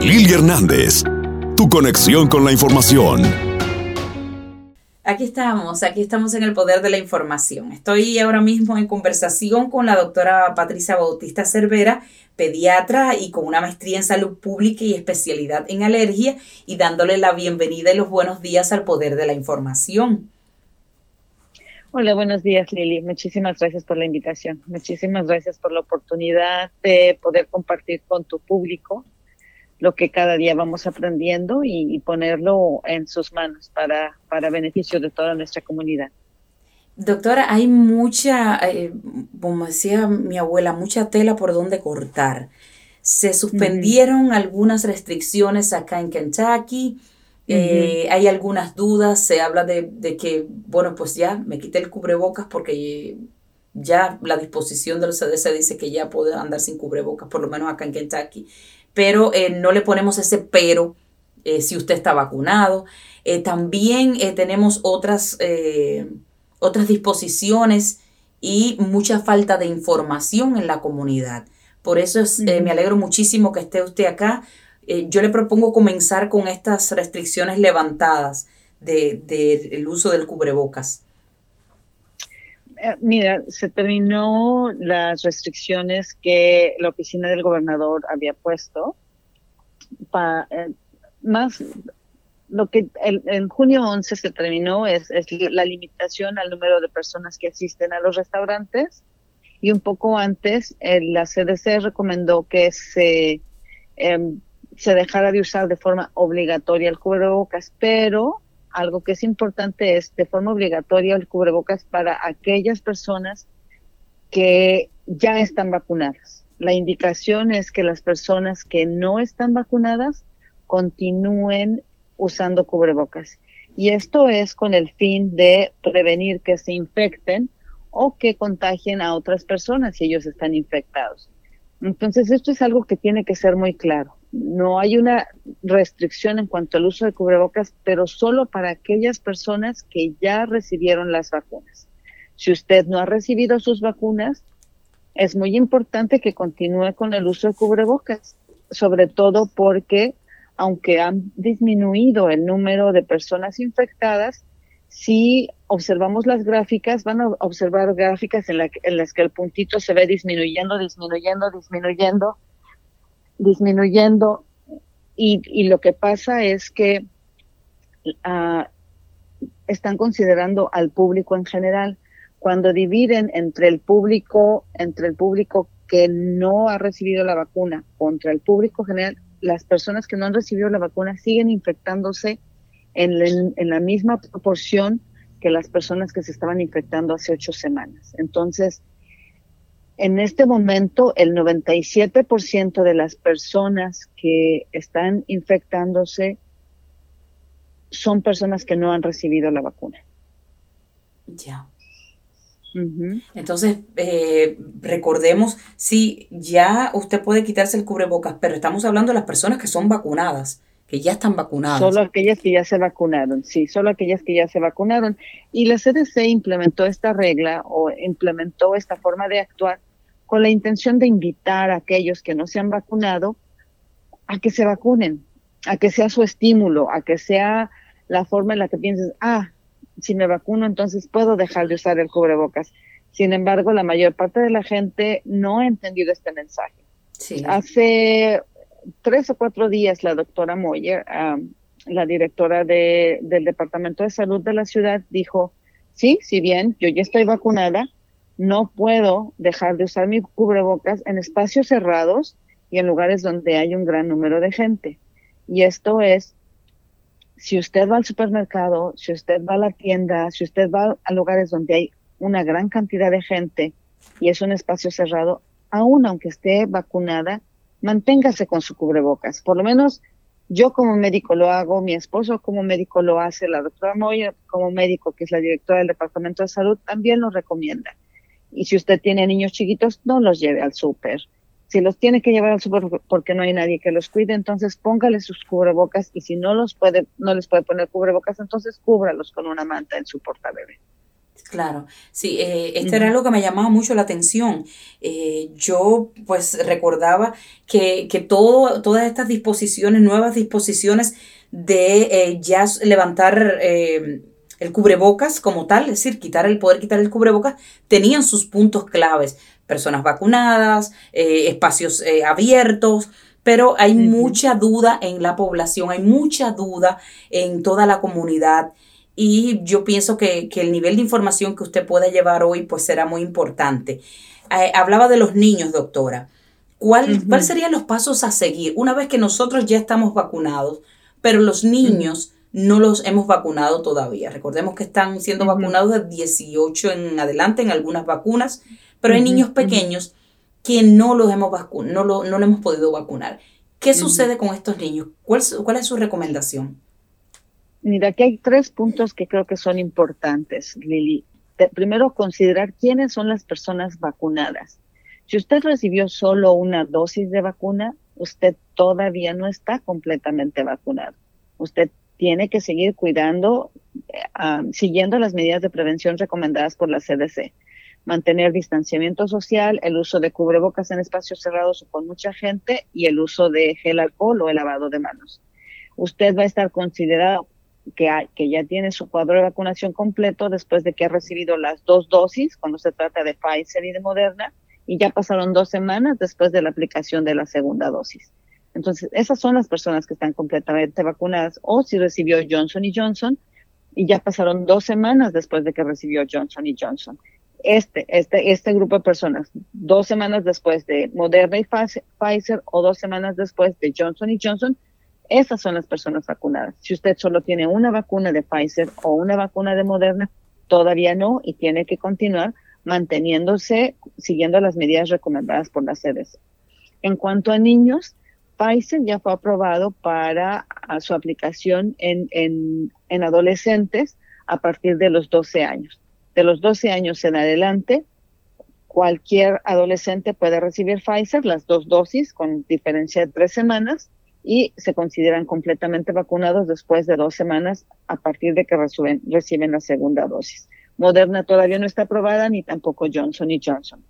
Lili Hernández, tu conexión con la información. Aquí estamos, aquí estamos en el poder de la información. Estoy ahora mismo en conversación con la doctora Patricia Bautista Cervera, pediatra y con una maestría en salud pública y especialidad en alergia, y dándole la bienvenida y los buenos días al poder de la información. Hola, buenos días Lili. Muchísimas gracias por la invitación. Muchísimas gracias por la oportunidad de poder compartir con tu público lo que cada día vamos aprendiendo y, ponerlo en sus manos para, para beneficio de toda nuestra comunidad. Doctora, hay mucha, eh, como decía mi abuela, mucha tela por donde cortar. Se suspendieron algunas restricciones acá en Kentucky. Eh, hay algunas dudas. Se habla de, de, que, bueno, pues ya me quité el cubrebocas porque ya la disposición del CDC dice que ya puede andar sin cubrebocas, por lo menos acá en Kentucky pero eh, no le ponemos ese pero eh, si usted está vacunado. Eh, también tenemos otras, otras disposiciones y mucha falta de información en la comunidad. Por eso es, me alegro muchísimo que esté usted acá. yo le propongo comenzar con estas restricciones levantadas del de, uso del cubrebocas. Mira, se terminó las restricciones que la oficina del gobernador había puesto. para eh, más lo que en junio 11 se terminó es, la limitación al número de personas que asisten a los restaurantes y un poco antes la CDC recomendó que se, em, se dejara de usar de forma obligatoria el cubrebocas, pero algo que es importante es de forma obligatoria el cubrebocas para aquellas personas que ya están vacunadas. La indicación es que las personas que no están vacunadas continúen usando cubrebocas. Y esto es con el fin de prevenir que se infecten o que contagien a otras personas si ellos están infectados. Entonces, esto es algo que tiene que ser muy claro no hay una restricción en cuanto al uso de cubrebocas, pero solo para aquellas personas que ya recibieron las vacunas. Si usted no ha recibido sus vacunas, es muy importante que continúe con el uso de cubrebocas, sobre todo porque aunque han disminuido el número de personas infectadas, si observamos las gráficas, van a observar gráficas en, en las que el puntito se ve disminuyendo, disminuyendo, disminuyendo, disminuyendo y, lo que pasa es que ah, están considerando al público en general. Cuando dividen entre el público, entre el público que no ha recibido la vacuna contra el público general, las personas que no han recibido la vacuna siguen infectándose en, en la misma proporción que las personas que se estaban infectando hace ocho semanas. Entonces, en este momento, el 97% de las personas que están infectándose son personas que no han recibido la vacuna. Ya. Entonces, eh, recordemos, sí, ya usted puede quitarse el cubrebocas, pero estamos hablando de las personas que son vacunadas, que ya están vacunadas. Solo aquellas que ya se vacunaron, sí, solo aquellas que ya se vacunaron. Y la CDC implementó esta regla o implementó esta forma de actuar con la intención de invitar a aquellos que no se han vacunado a que se vacunen, a que sea su estímulo, a que sea la forma en la que pienses, ah, si me vacuno entonces puedo dejar de usar el cubrebocas. Sin embargo, la mayor parte de la gente no ha entendido este mensaje. Hace tres o cuatro días la doctora Moyer, la directora de, del Departamento de Salud de la ciudad, dijo, sí, si bien yo ya estoy vacunada, no puedo dejar de usar mi cubrebocas en espacios cerrados y en lugares donde hay un gran número de gente. Y esto es, si usted va al supermercado, si usted va a la tienda, si usted va a lugares donde hay una gran cantidad de gente y es un espacio cerrado, aún aunque esté vacunada, manténgase con su cubrebocas. Por lo menos yo como médico lo hago, mi esposo como médico lo hace, la doctora Moya como médico, que es la directora del Departamento de Salud, también lo recomienda. Y si usted tiene niños chiquitos, no los lleve al súper. Si los tiene que llevar al súper porque no hay nadie que los cuide, entonces póngale sus cubrebocas y si no los puede, no les puede poner cubrebocas, entonces cúbralos con una manta en su portabebé. Claro, sí, eh, esto era algo que me llamaba mucho la atención. Eh, yo pues recordaba que, que todo, todas estas disposiciones, nuevas disposiciones de eh, ya levantar eh, el cubrebocas como tal, es decir, quitar el poder quitar el cubrebocas, tenían sus puntos claves. Personas vacunadas, espacios abiertos, pero hay mucha duda en la población, hay mucha duda en toda la comunidad y yo pienso que, el nivel de información que usted pueda llevar hoy pues será muy importante. Eh, hablaba de los niños, doctora. ¿Cuál, ¿Cuáles serían los pasos a seguir una vez que nosotros ya estamos vacunados, pero los niños no los hemos vacunado todavía? Recordemos que están siendo vacunados de 18 en adelante en algunas vacunas, pero hay niños pequeños que no los hemos no lo, no lo hemos podido vacunar. ¿Qué sucede con estos niños? ¿Cuál, ¿Cuál es su recomendación? Mira, aquí hay tres puntos que creo que son importantes, Lili. Primero, considerar quiénes son las personas vacunadas. Si usted recibió solo una dosis de vacuna, usted todavía no está completamente vacunado. Usted tiene que seguir cuidando, eh, siguiendo las medidas de prevención recomendadas por la CDC. Mantener distanciamiento social, el uso de cubrebocas en espacios cerrados o con mucha gente y el uso de gel alcohol o el lavado de manos. Usted va a estar considerado que, ya tiene su cuadro de vacunación completo después de que ha recibido las dos dosis, cuando se trata de Pfizer y de Moderna, y ya pasaron dos semanas después de la aplicación de la segunda dosis. Entonces, esas son las personas que están completamente vacunadas, o si recibió Johnson y Johnson, y ya pasaron dos semanas después de que recibió Johnson y Johnson. Este, este, este grupo de personas, dos semanas después de Moderna y Pfizer o dos semanas después de Johnson y Johnson, esas son las personas vacunadas. Si usted solo tiene una vacuna de Pfizer o una vacuna de Moderna, todavía no y tiene que continuar manteniéndose, siguiendo las medidas recomendadas por la CDC. En cuanto a niños, Pfizer ya fue aprobado para su aplicación en, en, en adolescentes a partir de los 12 años. De los 12 años en adelante, cualquier adolescente puede recibir Pfizer, las dos dosis, con diferencia de tres semanas, y se consideran completamente vacunados después de dos semanas a partir de que reciben, reciben la segunda dosis. Moderna todavía no está aprobada ni tampoco Johnson y Johnson.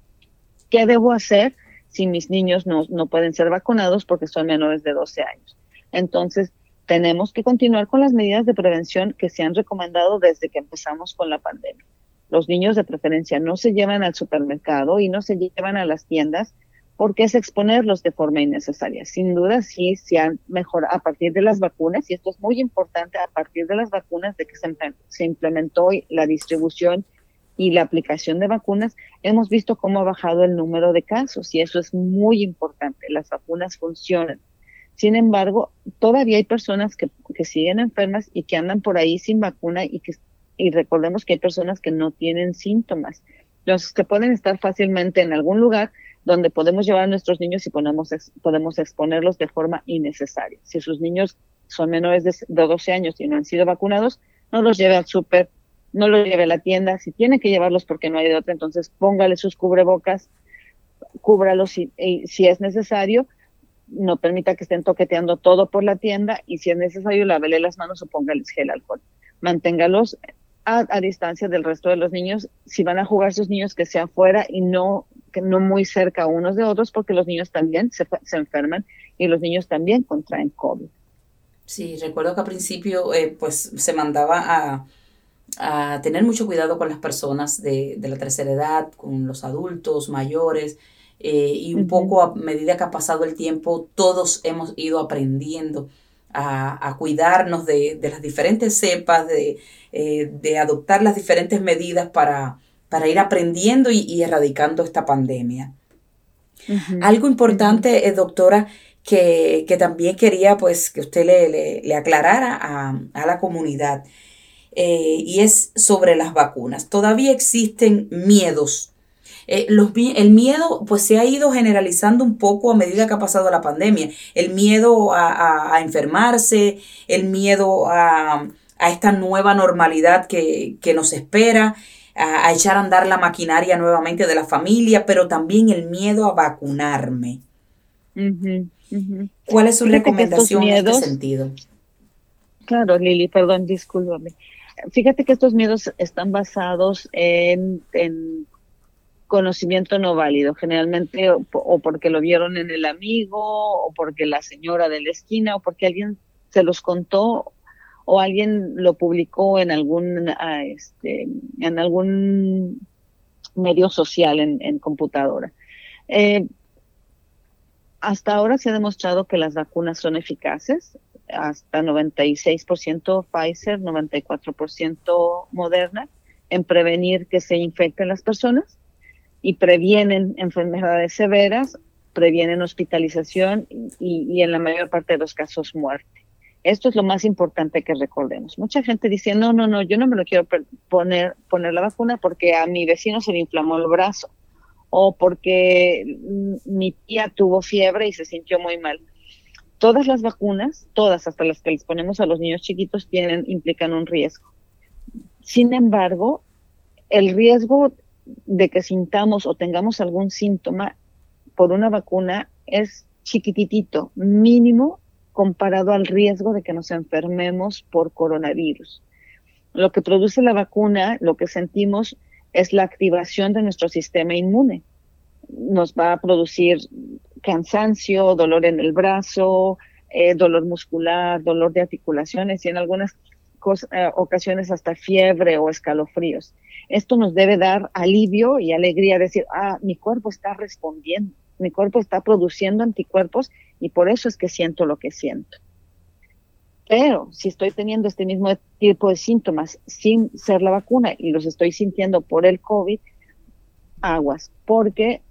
¿Qué debo hacer si mis niños no, no pueden ser vacunados porque son menores de 12 años? Entonces, tenemos que continuar con las medidas de prevención que se han recomendado desde que empezamos con la pandemia. Los niños de preferencia no se llevan al supermercado y no se llevan a las tiendas porque es exponerlos de forma innecesaria. Sin duda, sí se han mejorado a partir de las vacunas, y esto es muy importante, a partir de las vacunas de que se, se implementó la distribución y la aplicación de vacunas, hemos visto cómo ha bajado el número de casos, y eso es muy importante. Las vacunas funcionan. Sin embargo, todavía hay personas que, que siguen enfermas y que andan por ahí sin vacuna y que y recordemos que hay personas que no tienen síntomas. Los que pueden estar fácilmente en algún lugar, donde podemos llevar a nuestros niños y podemos, podemos exponerlos de forma innecesaria. Si sus niños son menores de, 12 años y no han sido vacunados, no los lleve al súper, no los lleve a la tienda. Si tiene que llevarlos porque no hay de otra, entonces póngale sus cubrebocas, cúbralos si, si es necesario, no permita que estén toqueteando todo por la tienda y si es necesario, lávele las manos o póngales gel alcohol. Manténgalos a, distancia del resto de los niños. Si van a jugar sus niños, que sea fuera y no, que no muy cerca unos de otros, porque los niños también se, se enferman y los niños también contraen COVID. Sí, recuerdo que al principio eh, pues se mandaba a, a, tener mucho cuidado con las personas de, de, la tercera edad, con los adultos mayores, eh, y un poco a medida que ha pasado el tiempo, todos hemos ido aprendiendo a, cuidarnos de, las diferentes cepas, de, eh, de, adoptar las diferentes medidas para, para ir aprendiendo y, erradicando esta pandemia. Algo importante, eh, doctora, que, también quería pues que usted le, le, aclarara a, la comunidad, eh, y es sobre las vacunas. Todavía existen miedos eh, el miedo pues se ha ido generalizando un poco a medida que ha pasado la pandemia. El miedo a, enfermarse, el miedo a, esta nueva normalidad que, nos espera, a, echar a andar la maquinaria nuevamente de la familia, pero también el miedo a vacunarme. ¿Cuál es su recomendación en este sentido? Claro, Lili, perdón, discúlpame. Fíjate que estos miedos están basados en, conocimiento no válido, generalmente o, porque lo vieron en el amigo, o porque la señora de la esquina, o porque alguien se los contó, o alguien lo publicó en algún, ah, este, en algún medio social en, computadora. Eh, hasta ahora se ha demostrado que las vacunas son eficaces, hasta 96% Pfizer, 94% Moderna, en prevenir que se infecten las personas y previenen enfermedades severas, previenen hospitalización y, en la mayor parte de los casos muerte. Esto es lo más importante que recordemos. Mucha gente dice, no, no, no, yo no me lo quiero poner, poner la vacuna porque a mi vecino se le inflamó el brazo o porque mi tía tuvo fiebre y se sintió muy mal todas las vacunas, todas hasta las que les ponemos a los niños chiquitos, tienen, implican un riesgo. Sin embargo, el riesgo de que sintamos o tengamos algún síntoma por una vacuna es chiquititito, mínimo comparado al riesgo de que nos enfermemos por coronavirus. Lo que produce la vacuna, lo que sentimos, es la activación de nuestro sistema inmune. Nos va a producir cansancio, dolor en el brazo, eh, dolor muscular, dolor de articulaciones y en algunas eh, ocasiones hasta fiebre o escalofríos. Esto nos debe dar alivio y alegría, decir, ah, mi cuerpo está respondiendo, mi cuerpo está produciendo anticuerpos y por eso es que siento lo que siento. Pero si estoy teniendo este mismo tipo de síntomas sin ser la vacuna y los estoy sintiendo por el COVID, aguas, porque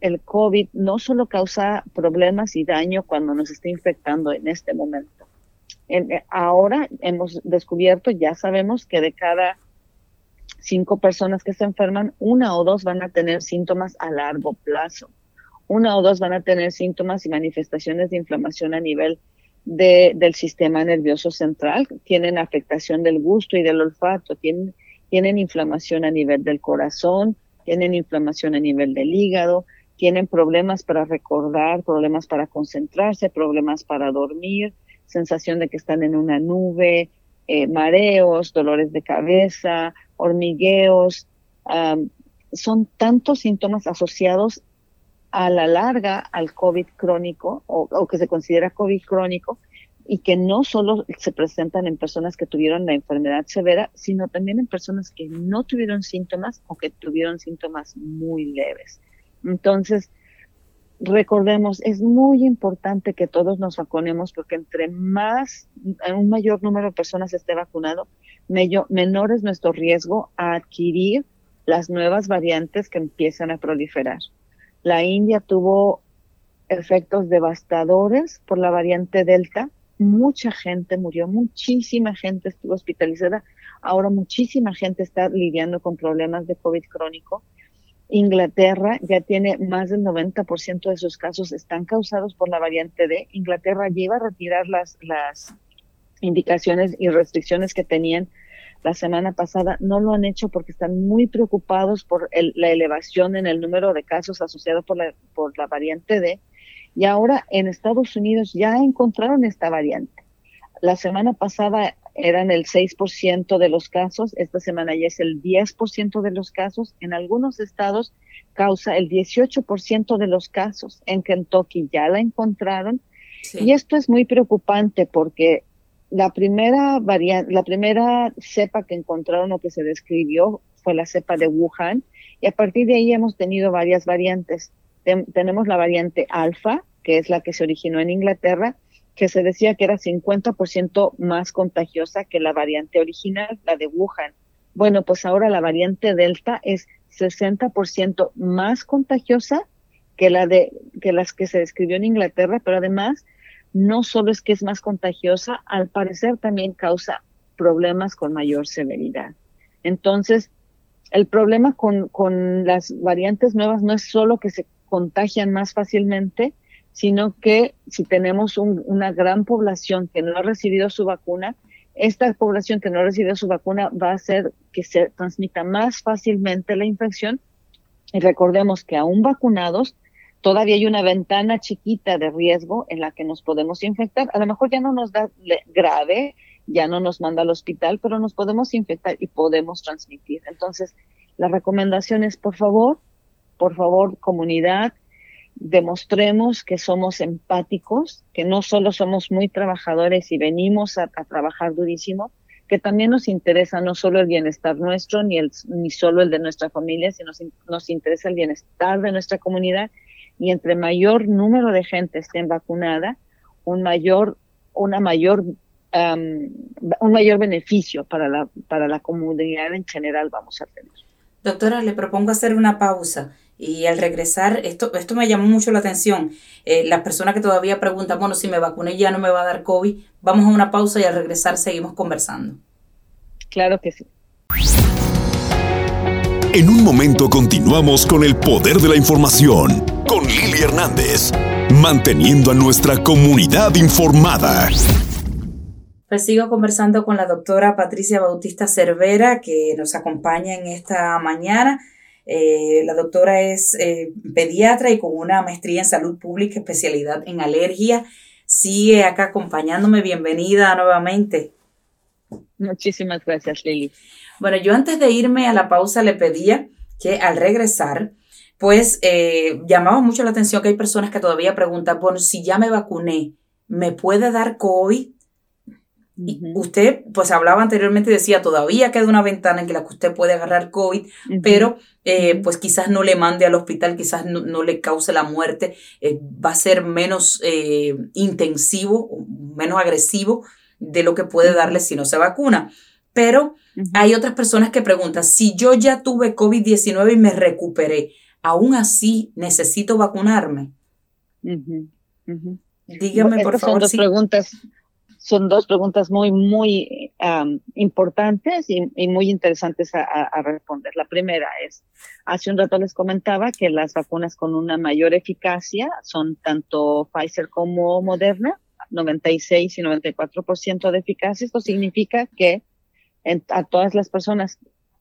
el COVID no solo causa problemas y daño cuando nos está infectando en este momento. Eh, ahora hemos descubierto, ya sabemos que de cada cinco personas que se enferman, una o dos van a tener síntomas a largo plazo. Una o dos van a tener síntomas y manifestaciones de inflamación a nivel del sistema nervioso central, tienen afectación del gusto y del olfato, tienen inflamación a nivel del corazón, tienen inflamación a nivel del hígado, tienen problemas para recordar, problemas para concentrarse, problemas para dormir, sensación de que están en una nube, eh, mareos, dolores de cabeza, hormigueos. son tantos síntomas asociados a la larga al COVID crónico o, o, que se considera COVID crónico y que no solo se presentan en personas que tuvieron la enfermedad severa, sino también en personas que no tuvieron síntomas o que tuvieron síntomas muy leves. Entonces, recordemos, es muy importante que todos nos vacunemos porque entre más, un mayor número de personas esté vacunado, menor es nuestro riesgo a adquirir las nuevas variantes que empiezan a proliferar. La India tuvo efectos devastadores por la variante Delta. Mucha gente murió, muchísima gente estuvo hospitalizada. Ahora muchísima gente está lidiando con problemas de COVID crónico Inglaterra ya tiene más del 90% de sus casos están causados por la variante D. Inglaterra lleva a retirar las, las indicaciones y restricciones que tenían la semana pasada. No lo han hecho porque están muy preocupados por la elevación en el número de casos asociados por la, por la variante D. Y ahora en Estados Unidos ya encontraron esta variante. La semana pasada eran el 6% de los casos, esta semana ya es el 10% de los casos, en algunos estados causa el 18% de los casos, en Kentucky ya la encontraron. Y esto es muy preocupante porque la primera variante, la primera cepa que encontraron o que se describió fue la cepa de Wuhan y a partir de ahí hemos tenido varias variantes. tenemos la variante alfa, que es la que se originó en Inglaterra, que se decía que era 50% más contagiosa que la variante original, la de Wuhan. Bueno, pues ahora la variante Delta es 60% más contagiosa que la de que las que se describió en Inglaterra, pero además no solo es que es más contagiosa, al parecer también causa problemas con mayor severidad. Entonces, el problema con, con las variantes nuevas no es solo que se contagian más fácilmente, sino que si tenemos una gran población que no ha recibido su vacuna, esta población que no ha recibido su vacuna va a hacer que se transmita más fácilmente la infección. Y recordemos que aún vacunados, todavía hay una ventana chiquita de riesgo en la que nos podemos infectar. A lo mejor ya no nos da grave, ya no nos manda al hospital, pero nos podemos infectar y podemos transmitir. Entonces, la recomendación es, por favor, por favor, comunidad, demostremos que somos empáticos, que no solo somos muy trabajadores y venimos a, trabajar durísimo, que también nos interesa no solo el bienestar nuestro, ni, el, ni solo el de nuestra familia, sino nos, nos interesa el bienestar de nuestra comunidad. Y entre mayor número de gente estén vacunada, un mayor, una mayor, un mayor beneficio para la, para la comunidad en general vamos a tener. Doctora, le propongo hacer una pausa y al regresar, esto, esto me llamó mucho la atención. Eh, las personas que todavía preguntan, bueno, si me vacuné ya no me va a dar COVID, vamos a una pausa y al regresar seguimos conversando. Claro que sí. En un momento continuamos con el poder de la información, con Lili Hernández, manteniendo a nuestra comunidad informada. Pues sigo conversando con la doctora Patricia Bautista Cervera, que nos acompaña en esta mañana. Eh, la doctora es eh, pediatra y con una maestría en salud pública, especialidad en alergia. Sigue acá acompañándome. Bienvenida nuevamente. Muchísimas gracias, Lili. Bueno, yo antes de irme a la pausa le pedía que al regresar, pues eh, llamaba mucho la atención que hay personas que todavía preguntan, bueno, si ya me vacuné, ¿me puede dar COVID? Usted, pues hablaba anteriormente y decía, todavía queda una ventana en la que usted puede agarrar COVID, pero eh, pues quizás no le mande al hospital, quizás no, le cause la muerte, eh, va a ser menos eh, intensivo, menos agresivo de lo que puede darle si no se vacuna. Pero hay otras personas que preguntan, si yo ya tuve COVID-19 y me recuperé, ¿aún así necesito vacunarme? Dígame, por favor. Son dos preguntas son dos preguntas muy, muy importantes y, muy interesantes a, responder. La primera es, hace un rato les comentaba que las vacunas con una mayor eficacia son tanto Pfizer como Moderna, 96 y 94% de eficacia. Esto significa que a todas las personas,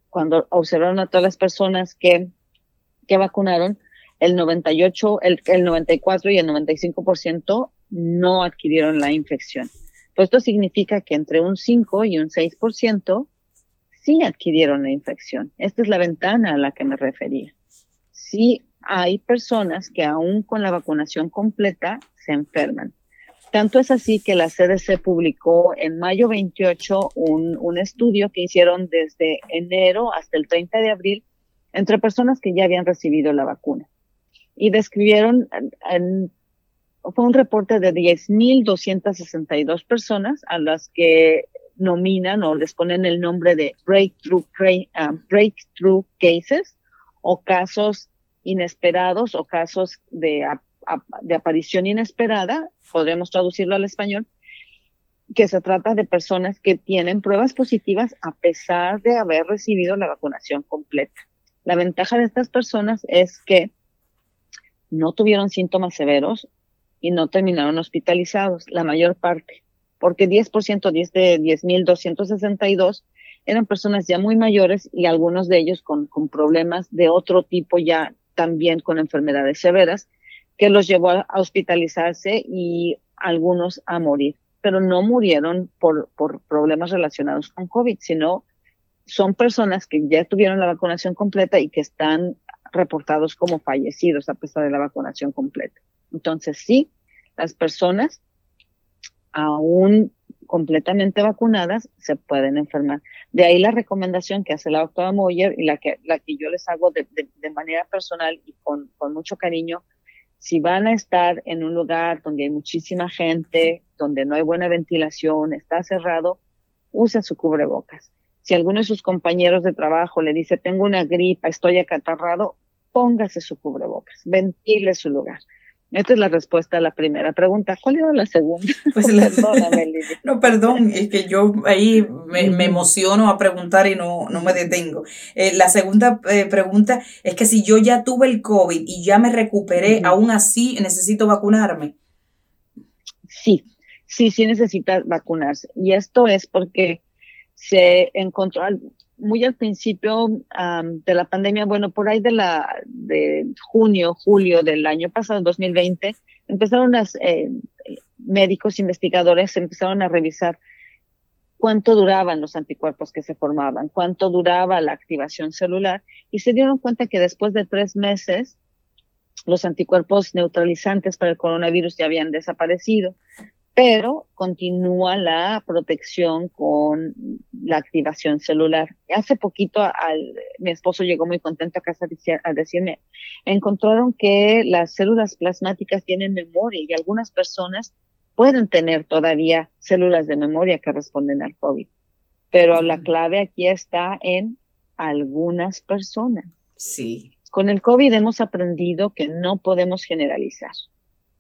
cuando observaron a todas las personas que, que vacunaron, el 98, el, el 94 y el 95% no adquirieron la infección. Pues esto significa que entre un 5 y un 6% sí adquirieron la infección. Esta es la ventana a la que me refería. Sí hay personas que aún con la vacunación completa se enferman. Tanto es así que la CDC publicó en mayo 28 un, un, estudio que hicieron desde enero hasta el 30 de abril entre personas que ya habían recibido la vacuna. Y describieron en, fue un reporte de 10.262 personas a las que nominan o les ponen el nombre de breakthrough, ah, breakthrough cases o casos inesperados o casos de, de aparición inesperada, podríamos traducirlo al español, que se trata de personas que tienen pruebas positivas a pesar de haber recibido la vacunación completa. La ventaja de estas personas es que no tuvieron síntomas severos, y no terminaron hospitalizados, la mayor parte, porque 10%, 10 de 10.262 eran personas ya muy mayores y algunos de ellos con, problemas de otro tipo ya también con enfermedades severas, que los llevó a hospitalizarse y algunos a morir, pero no murieron por, por problemas relacionados con COVID, sino son personas que ya tuvieron la vacunación completa y que están reportados como fallecidos a pesar de la vacunación completa. Entonces, sí, las personas aún completamente vacunadas se pueden enfermar. De ahí la recomendación que hace la doctora Moyer y la que, la que yo les hago de, manera personal y con, con mucho cariño. Si van a estar en un lugar donde hay muchísima gente, donde no hay buena ventilación, está cerrado, usen su cubrebocas. Si alguno de sus compañeros de trabajo le dice, tengo una gripa, estoy acatarrado, póngase su cubrebocas, ventile su lugar. Esta es la respuesta a la primera pregunta. ¿Cuál era la segunda? Pues Perdóname, No, perdón, es que yo ahí me, emociono a preguntar y no, no me detengo. Eh, la segunda eh, pregunta es que si yo ya tuve el COVID y ya me recuperé, aún así necesito vacunarme. Sí, sí, sí necesita vacunarse. Y esto es porque se encontró, muy al principio de la pandemia, bueno, por ahí de la de junio, julio del año pasado, 2020, empezaron las eh, médicos investigadores empezaron a revisar cuánto duraban los anticuerpos que se formaban, cuánto duraba la activación celular y se dieron cuenta que después de tres meses los anticuerpos neutralizantes para el coronavirus ya habían desaparecido, pero continúa la protección con la activación celular. Hace poquito al, mi esposo llegó muy contento a casa a decirme, encontraron que las células plasmáticas tienen memoria y algunas personas pueden tener todavía células de memoria que responden al COVID. Pero la clave aquí está en algunas personas. Sí. Con el COVID hemos aprendido que no podemos generalizar,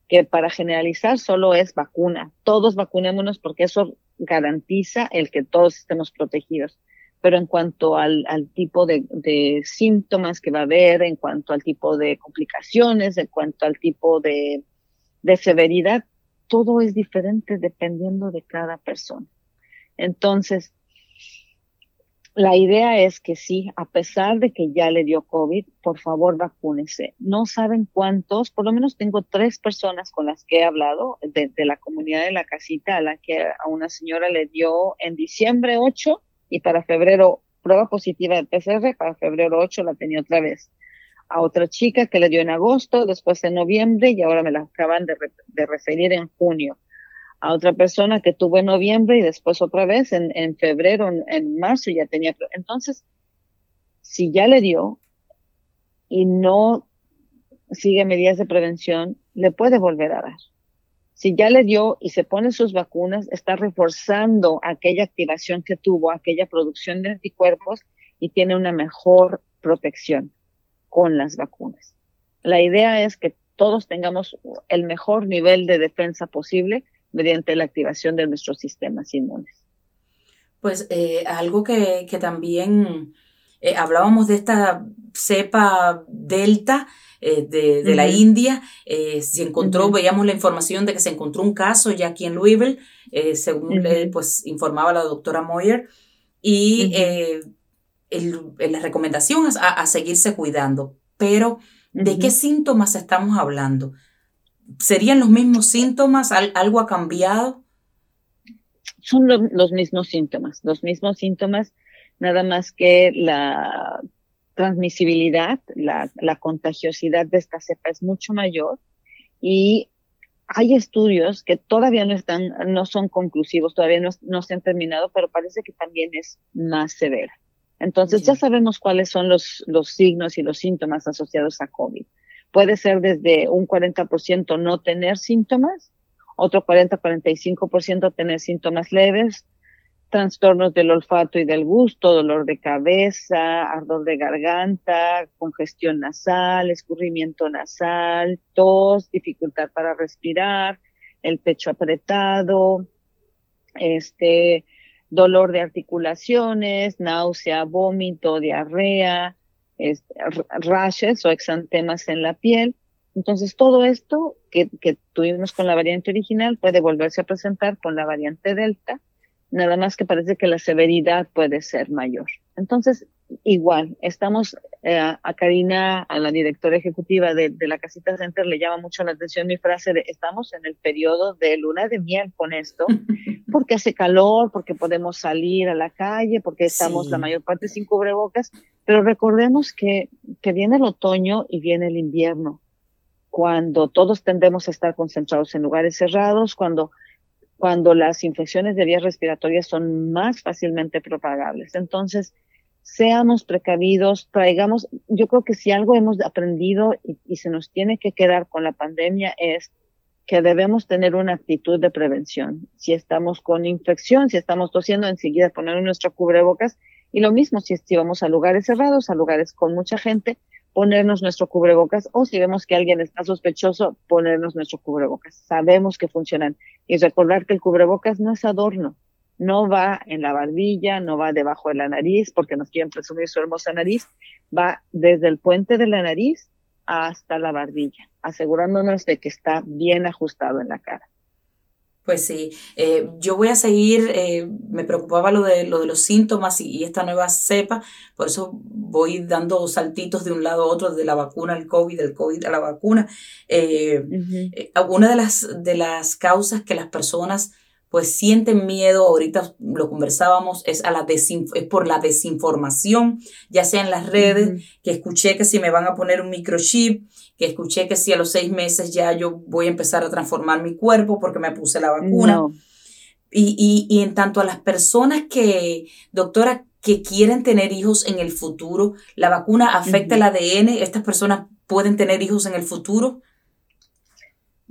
que para generalizar solo es vacuna. Todos vacunémonos porque eso garantiza el que todos estemos protegidos. Pero en cuanto al, tipo de, síntomas que va a haber, en cuanto al tipo de complicaciones, en cuanto al tipo de severidad, todo es diferente dependiendo de cada persona. Entonces, la idea es que sí, a pesar de que ya le dio COVID, por favor vacúnese. No saben cuántos, por lo menos tengo tres personas con las que he hablado de, la comunidad de la casita, a la que a una señora le dio en diciembre 8 y para febrero prueba positiva de PCR, para febrero 8 la tenía otra vez a otra chica que le dio en agosto, después en noviembre y ahora me la acaban de, referir en junio. A otra persona que tuvo en noviembre y después otra vez en, en febrero, en, en, marzo ya tenía. Entonces, si ya le dio y no sigue medidas de prevención, le puede volver a dar. Si ya le dio y se pone sus vacunas, está reforzando aquella activación que tuvo, aquella producción de anticuerpos y tiene una mejor protección con las vacunas. La idea es que todos tengamos el mejor nivel de defensa posible mediante la activación de nuestros sistemas inmunes. Pues eh, algo que, que también eh, hablábamos de esta cepa delta eh, de, de la India, se encontró, veíamos la información de que se encontró un caso ya aquí en Louisville, según pues informaba la doctora Moyer, y el, la recomendación es a, seguirse cuidando, pero ¿de qué síntomas estamos hablando? ¿Serían los mismos síntomas? ¿Algo ha cambiado? Son los mismos síntomas, los mismos síntomas, nada más que la transmisibilidad, la, la contagiosidad de esta cepa es mucho mayor y hay estudios que todavía no están, no son conclusivos, todavía no, no se han terminado, pero parece que también es más severa. Entonces ya sabemos cuáles son los, los signos y los síntomas asociados a COVID. Puede ser desde un 40% no tener síntomas, otro 40-45% tener síntomas leves, trastornos del olfato y del gusto, dolor de cabeza, ardor de garganta, congestión nasal, escurrimiento nasal, tos, dificultad para respirar, el pecho apretado, este, dolor de articulaciones, náusea, vómito, diarrea, rashes o exantemas en la piel. Entonces, todo esto que, que tuvimos con la variante original puede volverse a presentar con la variante Delta, nada más que parece que la severidad puede ser mayor. Entonces, igual, estamos eh, a Karina, a la directora ejecutiva de, de, la Casita Center, le llama mucho la atención mi frase de estamos en el periodo de luna de miel con esto, porque hace calor, porque podemos salir a la calle, porque estamos la mayor parte sin cubrebocas, pero recordemos que, viene el otoño y viene el invierno, cuando todos tendemos a estar concentrados en lugares cerrados, cuando cuando las infecciones de vías respiratorias son más fácilmente propagables. Entonces, seamos precavidos, traigamos, yo creo que si algo hemos aprendido y, se nos tiene que quedar con la pandemia es que debemos tener una actitud de prevención. Si estamos con infección, si estamos tosiendo, enseguida poner nuestro cubrebocas. Y lo mismo si, si vamos a lugares cerrados, a lugares con mucha gente, ponernos nuestro cubrebocas o si vemos que alguien está sospechoso, ponernos nuestro cubrebocas. Sabemos que funcionan. Y recordar que el cubrebocas no es adorno, no va en la barbilla, no va debajo de la nariz, porque nos quieren presumir su hermosa nariz, va desde el puente de la nariz hasta la barbilla, asegurándonos de que está bien ajustado en la cara. Pues sí, eh, yo voy a seguir, eh, me preocupaba lo de, lo de los síntomas y, esta nueva cepa, por eso voy dando saltitos de un lado a otro, de la vacuna al COVID, del COVID a la vacuna. Eh, una de las, de las causas que las personas pues sienten miedo, ahorita lo conversábamos, es, a la es por la desinformación, ya sea en las redes, que escuché que si me van a poner un microchip, que escuché que si a los seis meses ya yo voy a empezar a transformar mi cuerpo porque me puse la vacuna. Y, y, y en tanto a las personas que, doctora, que quieren tener hijos en el futuro, ¿la vacuna afecta el ADN? ¿Estas personas pueden tener hijos en el futuro?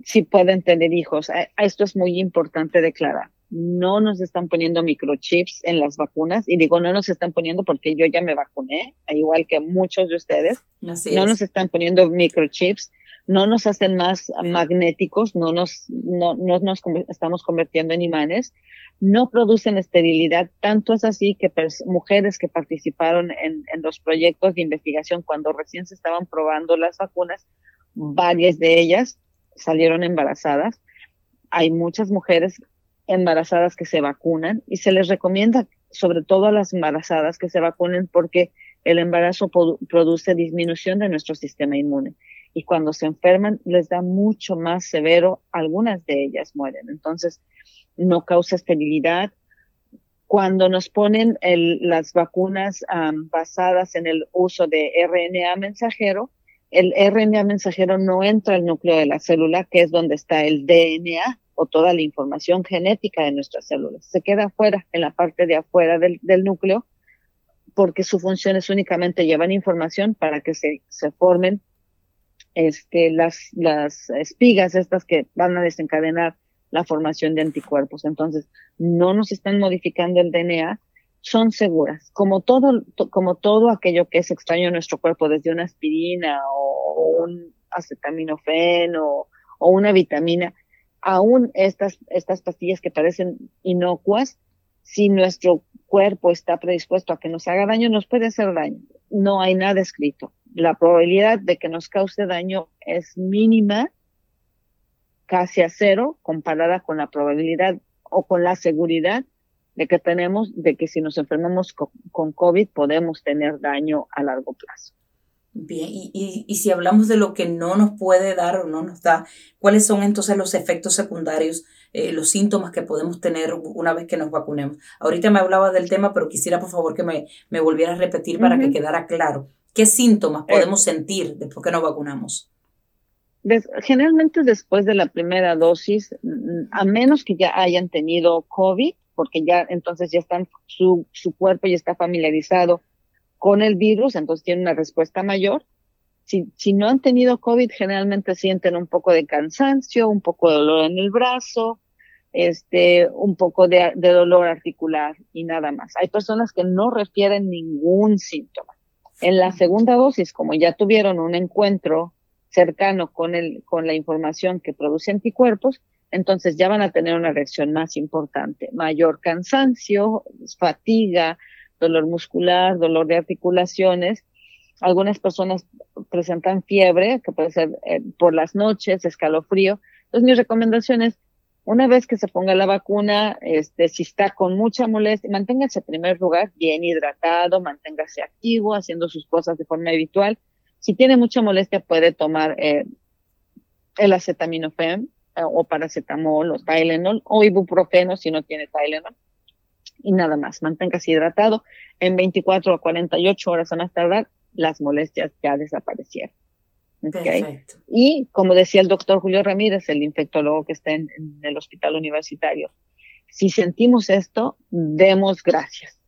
Sí pueden tener hijos. Esto es muy importante declarar. No nos están poniendo microchips en las vacunas y digo no nos están poniendo porque yo ya me vacuné, igual que muchos de ustedes. no nos están poniendo microchips, no nos hacen más magnéticos, no nos, no, no nos estamos convirtiendo en imanes no producen esterilidad. Tanto es así que mujeres que participaron en, los proyectos de investigación cuando recién se estaban probando las vacunas, varias de ellas salieron embarazadas. Hay muchas mujeres embarazadas que se vacunan y se les recomienda, sobre todo a las embarazadas, que se vacunen porque el embarazo produce disminución de nuestro sistema inmune. Y cuando se enferman, les da mucho más severo, algunas de ellas mueren. Entonces, no causa esterilidad. Cuando nos ponen las vacunas basadas en el uso de RNA mensajero, el RNA mensajero no entra al núcleo de la célula, que es donde está el DNA o toda la información genética de nuestras células. Se queda afuera, en la parte de afuera del, núcleo, porque su función es únicamente llevar información para que se, formen este, las espigas estas que van a desencadenar la formación de anticuerpos. Entonces, no nos están modificando el DNA, son seguras. Como todo, como todo aquello que es extraño en nuestro cuerpo, desde una aspirina o, un acetaminofén o, o, una vitamina, aún estas, estas pastillas que parecen inocuas, si nuestro cuerpo está predispuesto a que nos haga daño, nos puede hacer daño. No hay nada escrito. La probabilidad de que nos cause daño es mínima casi a cero comparada con la probabilidad o con la seguridad de que tenemos de que si nos enfermamos con, COVID podemos tener daño a largo plazo. Bien, y, y, si hablamos de lo que no nos puede dar o no nos da, ¿cuáles son entonces los efectos secundarios, eh, los síntomas que podemos tener una vez que nos vacunemos? Ahorita me hablaba del tema, pero quisiera por favor que me, me volviera a repetir para que quedara claro. ¿Qué síntomas eh. podemos sentir después que nos vacunamos? generalmente después de la primera dosis, a menos que ya hayan tenido COVID, porque ya entonces ya están, su, su cuerpo ya está familiarizado con el virus, entonces tienen una respuesta mayor. Si, si no han tenido COVID, generalmente sienten un poco de cansancio, un poco de dolor en el brazo, este, un poco de, dolor articular y nada más. Hay personas que no refieren ningún síntoma. En la segunda dosis, como ya tuvieron un encuentro cercano con, el, con la información que produce anticuerpos, entonces ya van a tener una reacción más importante, mayor cansancio, fatiga, dolor muscular, dolor de articulaciones. Algunas personas presentan fiebre, que puede ser eh, por las noches, escalofrío. Entonces mi recomendación es, una vez que se ponga la vacuna, este, si está con mucha molestia, manténgase en primer lugar bien hidratado, manténgase activo, haciendo sus cosas de forma habitual si tiene mucha molestia, puede tomar eh, el acetaminofén o paracetamol o Tylenol o ibuprofeno si no tiene Tylenol. Y nada más, manténgase hidratado. En 24 a 48 horas a más tardar, las molestias ya desaparecieron. Y como decía el doctor Julio Ramírez, el infectólogo que está en, en el hospital universitario, si sentimos esto, demos gracias.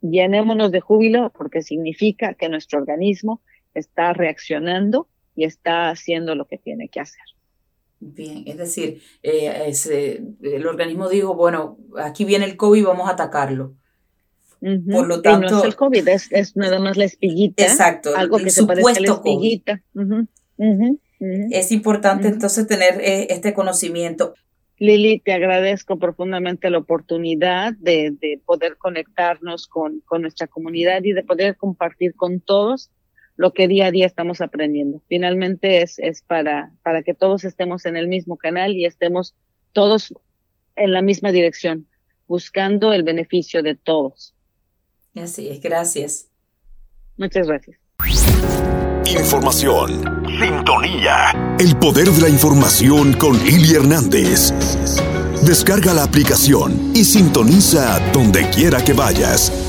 Llenémonos de júbilo porque significa que nuestro organismo está reaccionando y está haciendo lo que tiene que hacer. Bien, es decir, eh, el organismo dijo, bueno, aquí viene el COVID, vamos a atacarlo. Por lo tanto, no es el COVID, es, nada más la espiguita. Exacto, algo que se parece a la espiguita. Es importante entonces tener eh, este conocimiento. Lili, te agradezco profundamente la oportunidad de, de poder conectarnos con, con, nuestra comunidad y de poder compartir con todos lo que día a día estamos aprendiendo. Finalmente es, es para, para que todos estemos en el mismo canal y estemos todos en la misma dirección, buscando el beneficio de todos. Así es, gracias. Muchas gracias. Información. Sintonía. El poder de la información con Lili Hernández. Descarga la aplicación y sintoniza donde quiera que vayas